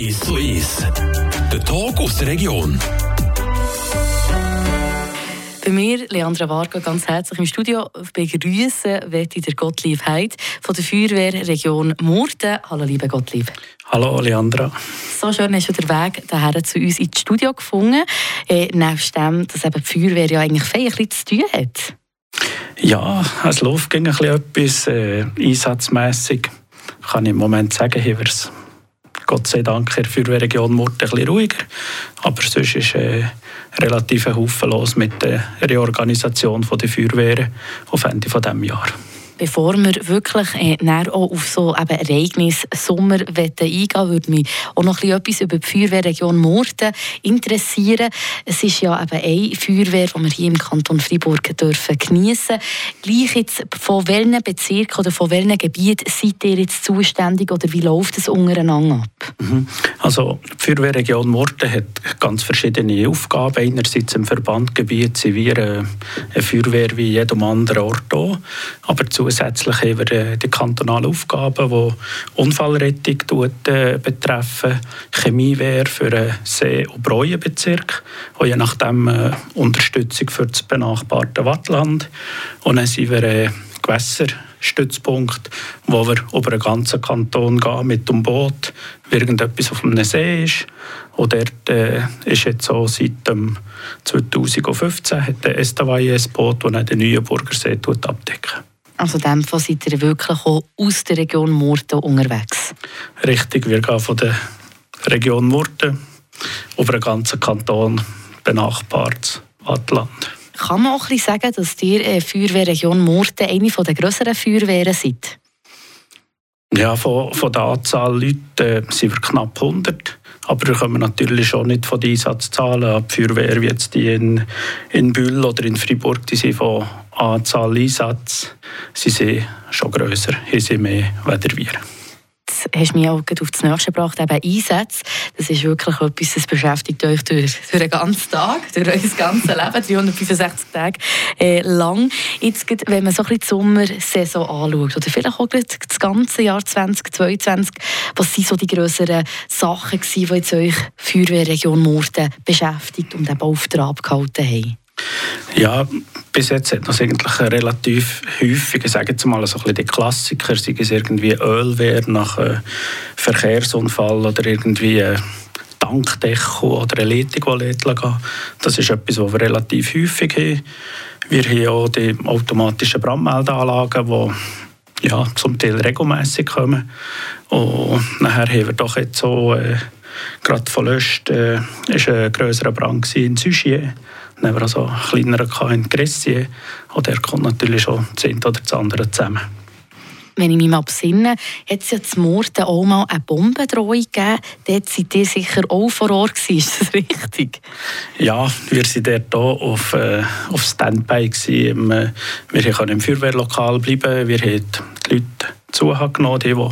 Ist so ist. Der Talk aus der Region. Bei mir, Leandra Varga, ganz herzlich im Studio begrüßen möchte der Gottlieb Heid von der Feuerwehrregion Murten. Hallo, liebe Gottlieb. Hallo, Leandra. So schön hast du den Weg daher zu uns ins Studio gefunden. Äh, nebst dem, dass eben die Feuerwehr ja eigentlich ein bisschen zu tun hat. Ja, es läuft ein bisschen etwas äh, einsatzmässig. Kann ich im Moment sagen, haben wir es Gott sei Dank in der Feuerwehrregion Murten ein bisschen ruhiger. Aber sonst ist äh, relativ ein Haufen los mit der Reorganisation der Feuerwehren auf Ende dieses Jahres bevor wir wirklich äh, auch auf so eben Ereignis Sommer eingehen würde mich auch noch etwas über die Feuerwehrregion Murten interessieren. Es ist ja eben eine Feuerwehr, die wir hier im Kanton Freiburg dürfen geniessen Gleich jetzt, von welchen Bezirken oder von welchen Gebieten seid ihr jetzt zuständig oder wie läuft es untereinander ab? Mhm. Also die Feuerwehrregion Murten hat ganz verschiedene Aufgaben. Einerseits im Verbandgebiet sind wir äh, eine Feuerwehr wie jedem anderen Ort auch. Aber Zusätzlich haben wir äh, die kantonalen Aufgaben, die Unfallrettung äh, betreffen, Chemiewehr für den See- und Breuenbezirk, und je nachdem äh, Unterstützung für das benachbarte Wattland. Und dann sind wir Gewässerstützpunkt, wo wir über den ganzen Kanton gehen mit dem Boot, wie irgendetwas auf einem See ist. Und dort äh, ist jetzt so seit dem 2015 hat der Estavayer ein Boot, das den Neuenburger See abdecken. Also in dem Fall seid ihr wirklich auch aus der Region Murten unterwegs? Richtig, wir gehen von der Region Murten über den ganzen Kanton benachbart Wattland. Kann man auch ein bisschen sagen, dass ihr äh, Feuerwehrregion Murten eine der grösseren Feuerwehren seid? Ja, von, von der Anzahl Leute äh, sind wir knapp 100. Aber wir kommen natürlich schon nicht von den Einsatzzahlen. Die Feuerwehr wie jetzt die in, in Bühl oder in Freiburg, die sind von Anzahl Einsatz, sie sind schon grösser, hier sind mehr als wir hast mich auch auf das Nächste gebracht, eben Einsätze. Das ist wirklich etwas, das beschäftigt euch durch, durch den ganzen Tag, durch euer ganzes Leben, 365 Tage äh, lang. Jetzt, wenn man so ein bisschen die Sommersaison anschaut, oder vielleicht auch das ganze Jahr 2022, was sind so die grösseren Sachen gewesen, die jetzt euch Feuerwehrregion Murten beschäftigt und eben auf der abgehalten haben? Ja, bis jetzt hat das eigentlich relativ häufig, ich sage jetzt mal so ein bisschen die Klassiker, sei es irgendwie Ölwehr nach einem Verkehrsunfall oder irgendwie ein Tankdeckel oder eine Leitung, die gehen Das ist etwas, was wir relativ häufig haben. Wir haben auch die automatischen Brandmeldeanlagen, die ja, zum Teil regelmäßig kommen. Und nachher haben wir doch jetzt so, äh, gerade verlöscht, äh, ist ein grösserer Brand in Süchier haben wir also einen kleineren in Gressier. Und der kommt natürlich schon das eine oder das andere zusammen. Wenn ich mich mal besinne, hat es ja zum Morden auch mal eine Bombendrohung gegeben. Dort seid ihr sicher auch vor Ort gewesen. Ist das richtig? Ja, wir waren dort auch auf, äh, auf Standby. Gewesen. Äh, wir konnten im Feuerwehrlokal bleiben. Wir haben die Leute zugenommen, die, die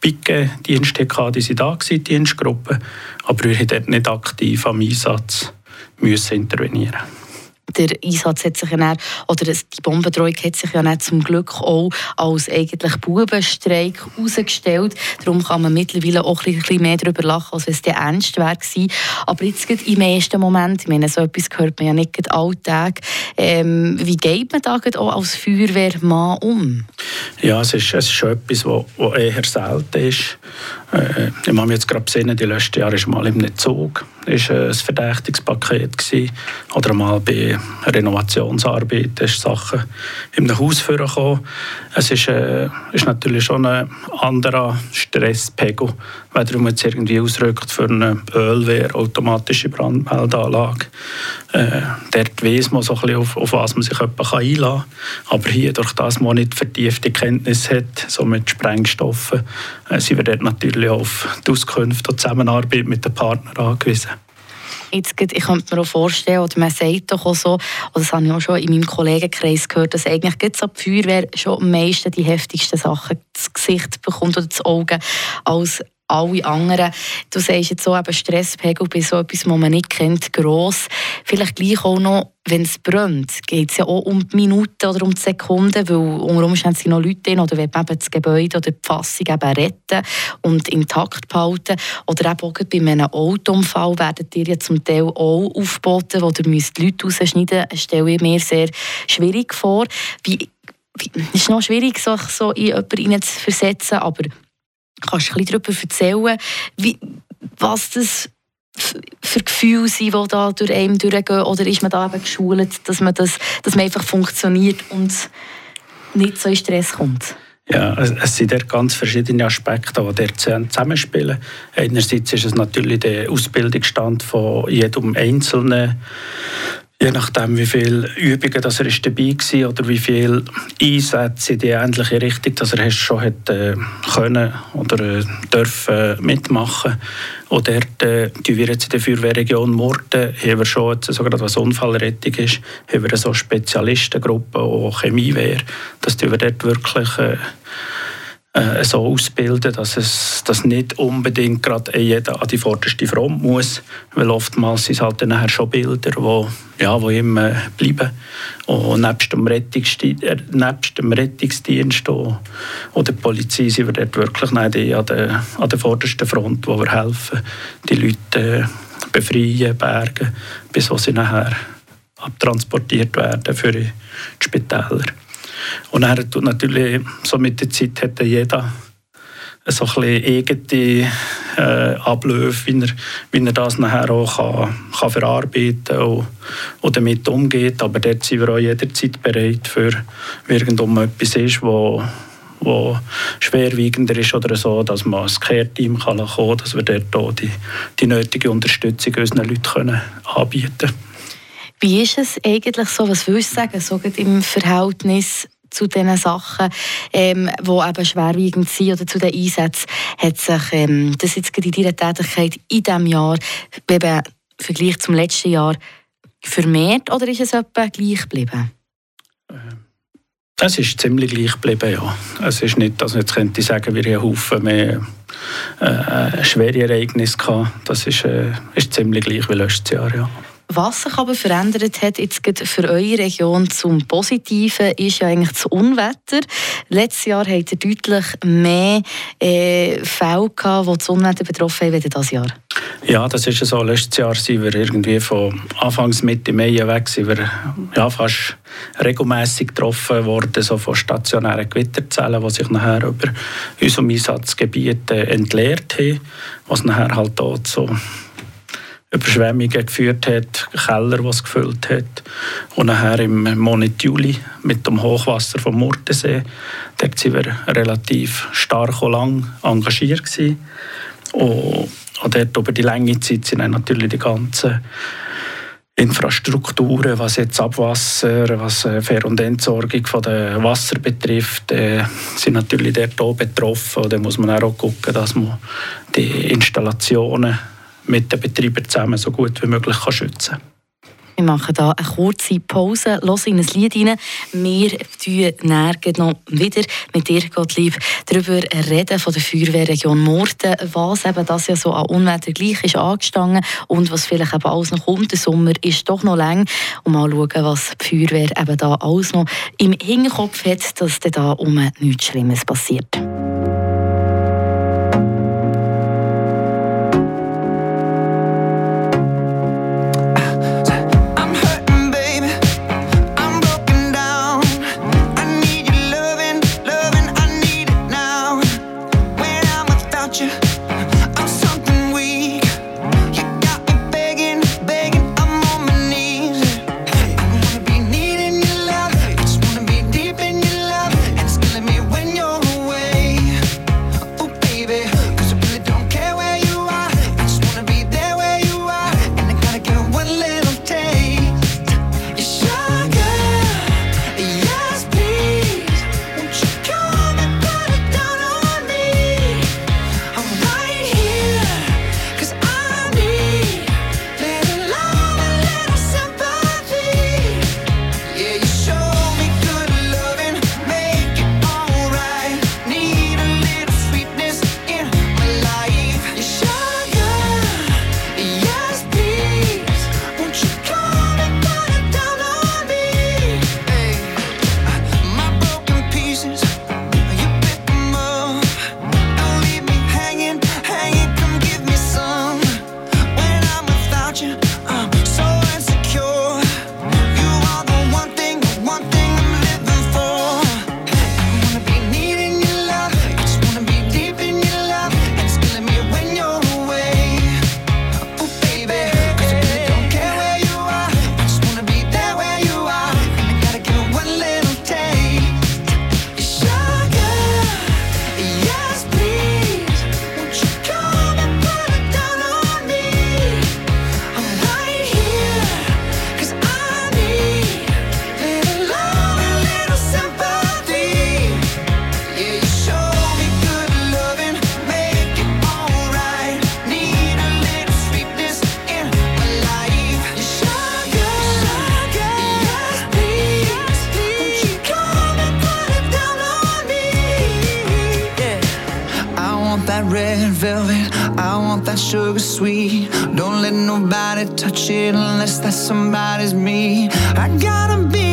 Picke-Dienst hatten, die waren da, die Dienstgruppe. Aber wir waren dort nicht aktiv am Einsatz müssen intervenieren der Einsatz hat sich ja dann, oder die Bombendrohung hat sich ja dann zum Glück auch als eigentlich Bubenstreik herausgestellt. Darum kann man mittlerweile auch ein bisschen mehr darüber lachen, als wenn es der ernst wäre Aber jetzt im ersten Moment, ich meine, so etwas gehört man ja nicht alltag. Ähm, wie geht man da auch als Feuerwehrmann um? Ja, es ist, es ist schon etwas, was eher selten ist. Äh, ich habe mich jetzt gerade gesehen, die letzten Jahre ist mal im Zug ist ein Verdächtigungspaket oder mal bei Renovationsarbeiten ist Sachen im Haus vorgekommen. Es ist, äh, ist natürlich schon ein anderer Stresspegel, wenn man jetzt irgendwie ausrückt für eine Ölwehr, automatische Brandmeldeanlage. Äh, dort weiss man so ein bisschen, auf, auf was man sich einladen kann. Aber hier, durch das man nicht vertiefte Kenntnis hat, so mit Sprengstoffen, äh, sind wir dort natürlich auf die Auskünfte und Zusammenarbeit mit den Partnern angewiesen. Jetzt, ich könnte mir auch vorstellen, oder man sagt doch auch so, oder das habe ich auch schon in meinem Kollegenkreis gehört, dass eigentlich jetzt ab Feuerwehr schon am meisten die heftigsten Sachen ins Gesicht bekommt oder ins Auge als alle anderen. Du sagst jetzt so, eben Stresspegel bei so etwas, was man nicht kennt, gross. Vielleicht gleich auch noch, wenn es brennt, geht es ja auch um die Minuten oder um die Sekunden, weil unter Umständen sind noch Leute drin oder will man das Gebäude oder die Fassung eben retten und intakt behalten. Oder eben auch bei einem Autounfall werden dir ja zum Teil auch aufgeboten, wo ihr müsst die Leute rausschneiden müsst. Das stelle ich mir sehr schwierig vor. Wie, wie, es ist noch schwierig, sich so in jemanden zu versetzen, aber kannst du ein bisschen darüber erzählen, wie, was das für Gefühle sind, die da durch einen durchgehen? Oder ist man da eben geschult, dass man, das, dass man einfach funktioniert und nicht so in Stress kommt? Ja, es sind ganz verschiedene Aspekte, die dort zusammenspielen. Einerseits ist es natürlich der Ausbildungsstand von jedem Einzelnen Je nachdem, wie viele Übungen dass er ist dabei war oder wie viele Einsätze in die ähnliche Richtung dass er schon hat, äh, können oder äh, dürfen mitmachen. Und dort äh, wir jetzt in der Feuerwehrregion Murten haben wir schon, jetzt, so gerade was Unfallrettung ist, haben wir so Spezialistengruppen, auch Chemiewehr, dass wir dort wirklich äh, äh, so ausbilden, dass es dass nicht unbedingt gerade jeder an die vorderste Front muss, weil oftmals sind es halt dann schon Bilder, wo, ja, wo immer bleiben. Und nebst dem, Rettungsdienst, äh, nebst dem Rettungsdienst und, der Polizei sind wir dort wirklich nicht an der, an der vordersten Front, wo wir helfen, die Leute äh, befreien, bergen, bis sie nachher abtransportiert werden für die Spitäler. Und er tut natürlich, so mit der Zeit hat jeder so ein bisschen eigene äh, Abläufe, wie er, wie er das nachher auch kann, kann verarbeiten und, und damit umgeht. Aber dort sind wir auch jederzeit bereit, für irgendwann etwas ist, wo wo schwerwiegender ist oder so, dass man ein Care-Team kann kommen dass wir dort auch die, die nötige Unterstützung unseren Leuten können anbieten können. Wie ist es eigentlich so, was willst du sagen, so im Verhältnis zu den Sachen, ähm, die eben schwerwiegend sind oder zu den Einsätzen, hat sich ähm, das jetzt in deiner Tätigkeit in diesem Jahr eben im Vergleich zum letzten Jahr vermehrt oder ist es etwa gleich geblieben? Es ist ziemlich gleich geblieben, ja. Es ist nicht, also jetzt könnte ich sagen, wir haben Haufen mehr äh, schwere Ereignisse. Das ist, äh, ist ziemlich gleich wie letztes Jahr, ja. Was sich aber verändert hat jetzt für eure Region zum Positiven, ist ja eigentlich das Unwetter. Letztes Jahr habt ihr deutlich mehr äh, Fälle gehabt, die das Unwetter betroffen haben, als dieses Jahr. Ja, das ist so. Letztes Jahr sind wir irgendwie von Anfangs Mitte Mai weg, sind wir ja, fast regelmäßig getroffen worden, so von stationären Gewitterzellen, die sich nachher über unserem Einsatzgebiet äh, entleert haben, was nachher halt dort so Überschwemmungen geführt hat, Keller, es gefüllt hat. Und nachher im Monat Juli mit dem Hochwasser vom Murtensee, dort waren wir relativ stark und lang engagiert. Gewesen. Und, und dort über die lange Zeit sind dann natürlich die ganzen Infrastrukturen, was jetzt Abwasser, was äh, Ver- und Entsorgung von der Wasser betrifft, äh, sind natürlich dort auch betroffen. Da muss man auch gucken, dass man die Installationen mit den Betreibern zusammen so gut wie möglich kann schützen kann. Wir machen hier eine kurze Pause, hören in ein Lied rein. Wir reden noch wieder mit dir, Gottlieb, darüber reden von der Feuerwehrregion Murten, was eben das ja so an Unwetter gleich ist angestanden und was vielleicht eben alles noch kommt. Der Sommer ist doch noch lang und mal schauen, was die Feuerwehr eben da alles noch im Hinterkopf hat, dass da um nichts Schlimmes passiert. Unless that somebody's me. I gotta be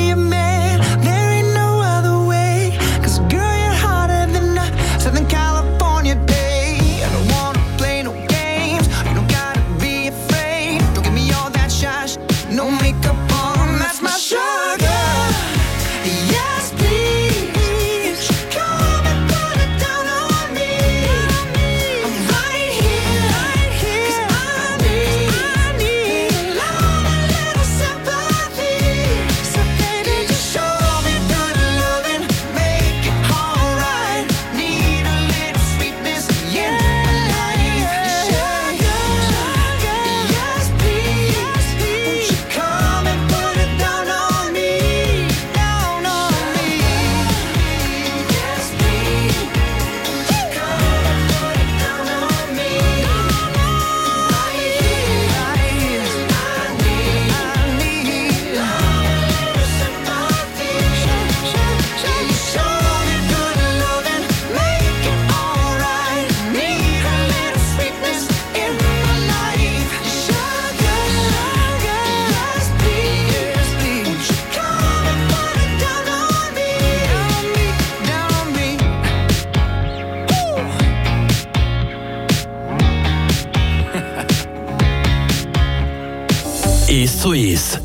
zu 1.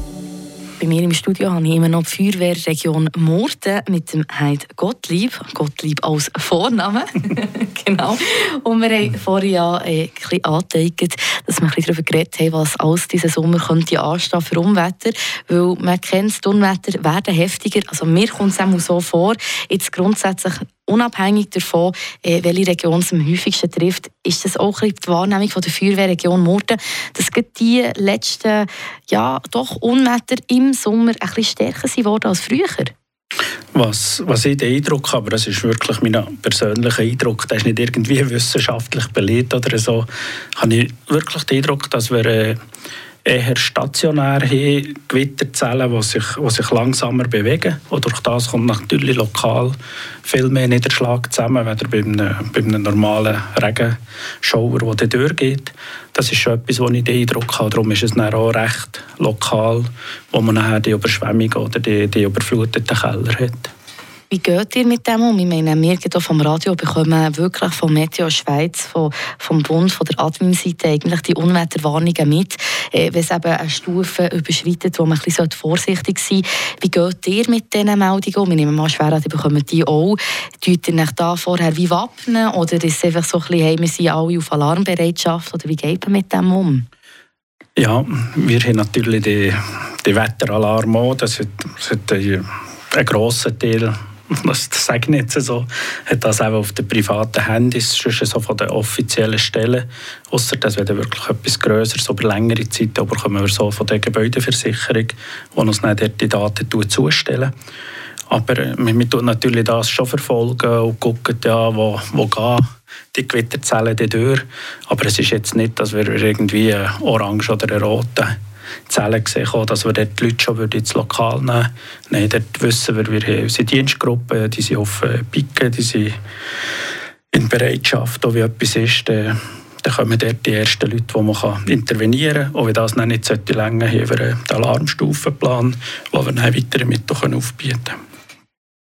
Bei mir im Studio habe ich immer noch die Feuerwehrregion Morden mit dem Heid Gottlieb. Gottlieb als Vorname. genau. Und wir haben vorhin ja äh, ein bisschen dass wir ein bisschen darüber geredet haben, was alles diesen Sommer könnte anstehen für Unwetter. Weil man kennt, die Unwetter werden heftiger. Also mir kommt es auch so vor, jetzt grundsätzlich unabhängig davon, äh, welche Region es am häufigsten trifft, ist das auch die Wahrnehmung der Feuerwehrregion Murten, dass die letzten ja, doch Unwetter im Sommer ein bisschen stärker sind als früher. Was, was ich den Eindruck habe, aber das ist wirklich mein persönlicher Eindruck, der ist nicht irgendwie wissenschaftlich belegt oder so, habe ich wirklich den Eindruck, dass wir äh, eher stationär haben, Gewitterzellen, die sich, die sich langsamer bewegen. Und durch das kommt natürlich lokal viel mehr Niederschlag zusammen, als bei einem, bei einem normalen Regenschauer, der durchgeht. Das ist schon etwas, wo ich den Eindruck habe. Darum ist es dann auch recht lokal, wo man nachher die Überschwemmung oder die, die überfluteten Keller hat. Wie geht ihr mit dem um? Ich meine, wir hier vom Radio bekommen wirklich vom Meteo Schweiz, vom, vom Bund, von der Admin-Seite eigentlich die Unwetterwarnungen mit, äh, wenn es eben eine Stufe überschreitet, wo man ein bisschen vorsichtig sein sollte. Wie geht ihr mit diesen Meldungen um? Ich nehme mal schwer an, die bekommen die auch. Tut ihr euch da vorher wie wappnen oder ist es einfach so ein bisschen, hey, wir sind alle auf Alarmbereitschaft oder wie geht man mit dem um? Ja, wir haben natürlich die, die Wetteralarm auch. Das hat, das hat ein, ein grosser Teil das sage ich nicht so, hat das auch auf den privaten Handys, schon so von den offiziellen Stellen, außer dass wir wirklich etwas Größeres über längere Zeit, aber kommen wir so von der Gebäudeversicherung, die uns dann dort die Daten zustellen. Aber wir, wir tun natürlich das schon verfolgen und gucken, ja, wo, wo gehen die Gewitterzellen durch. Aber es ist jetzt nicht, dass wir irgendwie eine orange oder eine rote Zellen gesehen, dass wir dort die Leute schon ins Lokal nehmen Nein, dort wissen wir, wir haben unsere Dienstgruppen, die sind auf Piken, die sind in Bereitschaft, auch wie etwas ist, dann, kommen dort die ersten Leute, die man intervenieren kann. Und wenn das nicht sollte länger haben wir einen Alarmstufenplan, wo wir dann weitere Mittel aufbieten können.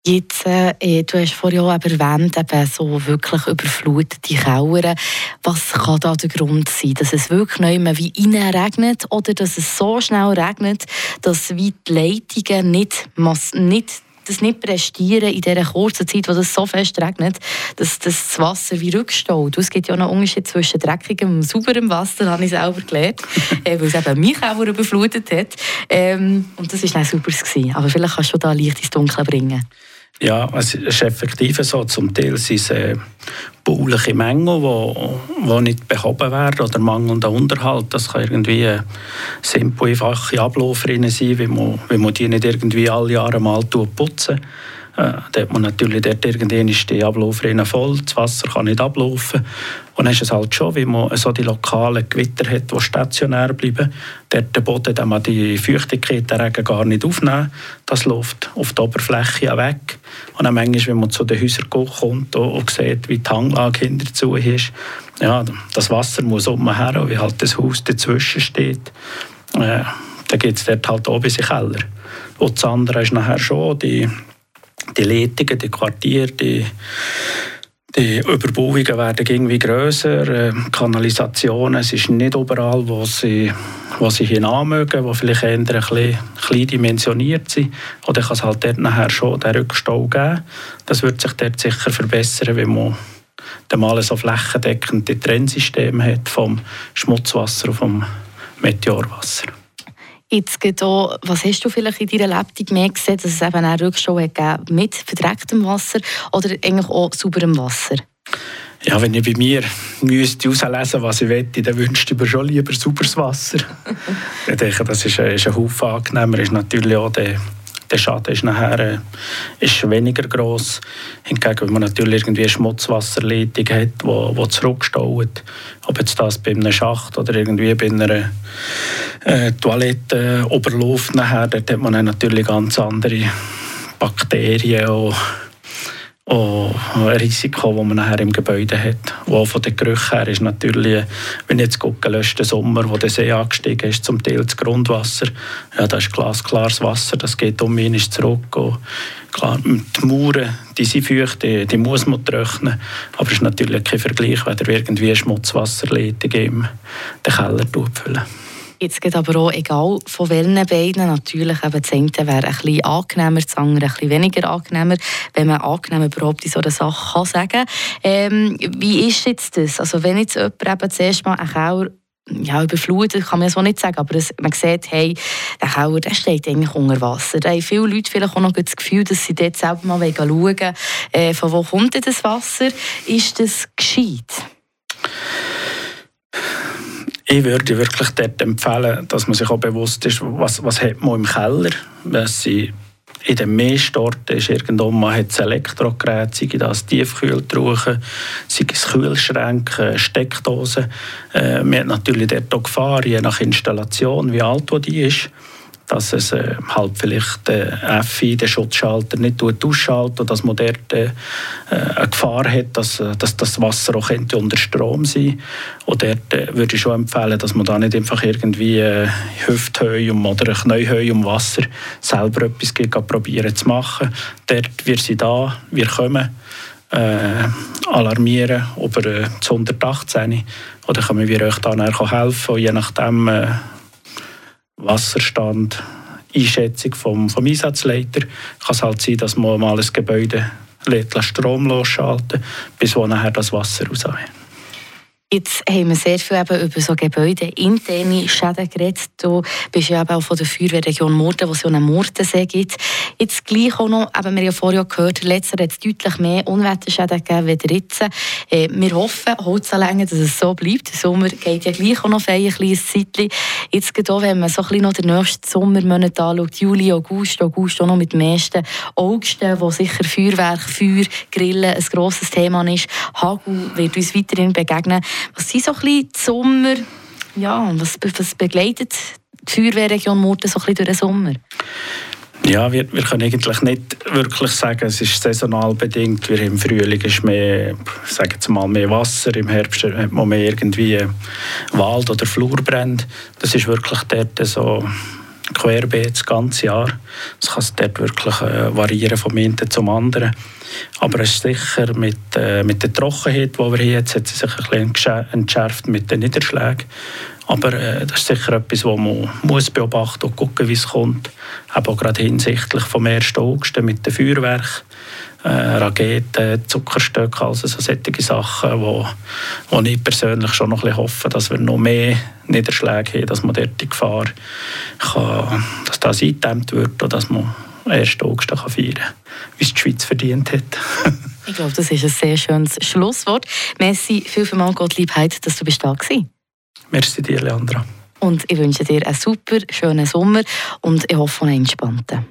Jetzt, äh, du hast vorhin auch erwähnt, eben so wirklich überflutete Keller. Was kann da der Grund sein? Dass es wirklich nicht mehr wie regnet oder dass es so schnell regnet, dass wie die Leitungen nicht, nicht das nicht prestieren in dieser kurzen Zeit, wo es so fest regnet, dass, das Wasser wie rückstaut. Es gibt ja noch einen Unterschied zwischen dreckigem und sauberem Wasser, habe ich selber gelernt, äh, weil es eben mich auch überflutet hat. Ähm, und das war dann. Gewesen. Aber vielleicht kannst du da Licht ins Dunkel bringen. Ja, es ist effektiv so. Zum Teil sind es äh, bauliche Mängel, die, die nicht behoben werden oder mangelnder Unterhalt. Das kann irgendwie eine simple, einfache Ablauf sein, wie man, wie man die nicht irgendwie alle Jahre mal putzen. Äh, da man natürlich dort irgendwann ist die Ablaufrinne voll, das Wasser kann nicht ablaufen. Und dann ist es halt schon, wie man so die lokalen Gewitter hat, die stationär bleiben. Dort der Boden, den man die Feuchtigkeit der Regen gar nicht aufnehmen. Das läuft auf die Oberfläche weg. Und dann manchmal, wenn man zu den Häusern kommt und sieht, wie die Hanglage hinterzu ist, ja, das Wasser muss umher, wie halt das Haus dazwischen steht. Äh, dann geht es dort halt oben den Keller. Und das andere ist nachher schon die, die Leitungen, die Quartiere, die, die Überbauungen werden irgendwie grösser, äh, Kanalisationen, es ist nicht überall, wo sie, wo sie hinanmögen, wo vielleicht eher ein bisschen dimensioniert sind. Oder kann es halt dort nachher schon den Rückstau geben. Das wird sich dort sicher verbessern, wenn man dann mal so flächendeckend die Trennsysteme hat vom Schmutzwasser und vom Meteorwasser. Jetzt geht auch, was hast du vielleicht in deiner Lebtung mehr gesehen, dass es eben Rückstau gegeben mit verdrecktem Wasser oder eigentlich auch sauberem Wasser? Ja, wenn ich bei mir müsste herauslesen was ich möchte, dann wünschte ich mir schon lieber sauberes Wasser. ich denke, das ist ein, ist ein Haufen angenehmer. Ist natürlich auch der der Schaden ist nachher äh, ist weniger groß. Hingegen, wenn man natürlich irgendwie Schmutzwasserleitung hat, wo, wo zurückstaut, ob jetzt das bei einem Schacht oder irgendwie bei einer äh, Toilette oberläuft nachher, dort hat man natürlich ganz andere Bakterien und auch ein Risiko, das man nachher im Gebäude hat. Und von den Gerüchen her ist natürlich, wenn ich jetzt gucke, letzten Sommer, wo der See angestiegen ist, zum Teil das Grundwasser, ja, das ist glasklares Wasser, das geht um ihn zurück. Und klar, die Mauern, die sind feucht, die, die muss man trocknen, aber es ist natürlich kein Vergleich, wenn er irgendwie Schmutzwasserleitung im den Keller füllen. Jetzt geht aber auch, egal von welchen beiden, natürlich eben das eine wäre ein bisschen angenehmer, das andere ein bisschen weniger angenehmer, wenn man angenehm überhaupt in so einer Sache kann sagen ähm, Wie ist jetzt das? Also wenn jetzt jemand eben zuerst mal einen Keller ja, überflutet kann man so nicht sagen, aber es, man sieht, hey, der Keller der steht eigentlich unter Wasser. Da haben viele Leute vielleicht auch noch das Gefühl, dass sie dort selber mal schauen äh, von wo kommt denn das Wasser? Ist das gescheit? Ich würde wirklich dort empfehlen, dass man sich auch bewusst ist, was, was hat man im Keller. Was sie in den Meersorten ist irgendwo man hat Elektrogerät, sei das Tiefkühltruhen, sei es Kühlschränke, Steckdosen. Äh, man hat natürlich dort auch Gefahr, je nach Installation, wie alt die ist dass es äh, halt vielleicht der FI, der Schutzschalter, nicht ausschaltet und dass man dort äh, eine Gefahr hat, dass, äh, dass das Wasser auch könnte unter Strom sein Und dort äh, würde ich schon empfehlen, dass man da nicht einfach irgendwie äh, Hüfthöhe oder ein Knäuhöhe um Wasser selber etwas probieren zu machen. Dort, wir sind da, wir kommen. Äh, alarmieren über äh, das 118 oder können wir euch dann helfen, je nachdem äh, Wasserstand, Einschätzung vom, vom Einsatzleiter. Kann es halt sein, dass man mal ein Gebäude lädt, Strom losschalten bis wo nachher das Wasser raus Jetzt haben wir sehr viel eben über so Gebäude, interne Schäden geredet. Du bist ja eben auch von der Feuerwehrregion Murten, wo es ja einen Murtensee gibt. Jetzt gleich auch noch, eben, wir haben ja vorher gehört, letzter hat es deutlich mehr Unwetterschäden gegeben als jetzt. Äh, wir hoffen, Holzanlängen, dass es so bleibt. Der Sommer geht ja gleich auch noch für ein kleines Zeitchen. Jetzt geht auch, wenn man so ein bisschen noch den nächsten Sommermonat anschaut, Juli, August, August auch noch mit dem meisten August, wo sicher Feuerwerk, Feuer, Grillen ein grosses Thema ist. Hagel wird uns weiterhin begegnen. Was sind so ein bisschen die Sommer, ja, was, was begleitet die Feuerwehrregion Murten so ein bisschen durch den Sommer? Ja, wir, wir können eigentlich nicht wirklich sagen, es ist saisonal bedingt. Wir im Frühling ist mehr, sagen jetzt mal, mehr Wasser, im Herbst hat man mehr irgendwie Wald- oder Flurbrände. Das ist wirklich dort so querbeet das ganze Jahr. Es kann dort wirklich äh, variieren vom einen zum anderen. Aber es ist sicher mit, äh, mit der Trockenheit, die wir hier jetzt, hat sie sich ein bisschen entschärft mit den Niederschlägen. Aber äh, das ist sicher etwas, das man muss beobachten und gucken, wie es kommt. Auch gerade hinsichtlich vom 1. August mit dem Feuerwerk äh, Raketen, Zuckerstöcke, also so solche Sachen, wo, wo ich persönlich schon noch ein hoffe, dass wir noch mehr Niederschläge haben, dass man dort die Gefahr kann, dass das eingedämmt wird und dass man 1. August kann feiern kann, wie es die Schweiz verdient hat. ich glaube, das ist ein sehr schönes Schlusswort. Merci viel, viel mal, Gottliebheit, dass du bist da warst. Merci dir, Leandra. Und ich wünsche dir einen super schönen Sommer und ich hoffe einen entspannten.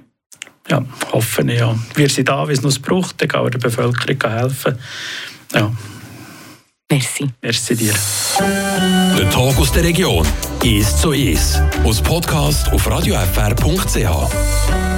Ja, hoffe ich, ja. Wir sind da, wie es noch braucht, dann kann der Bevölkerung helfen. Ja. Merci. Merci dir. Der Tag aus der Region. Ist so ist. Aus Podcast auf radiofr.ch.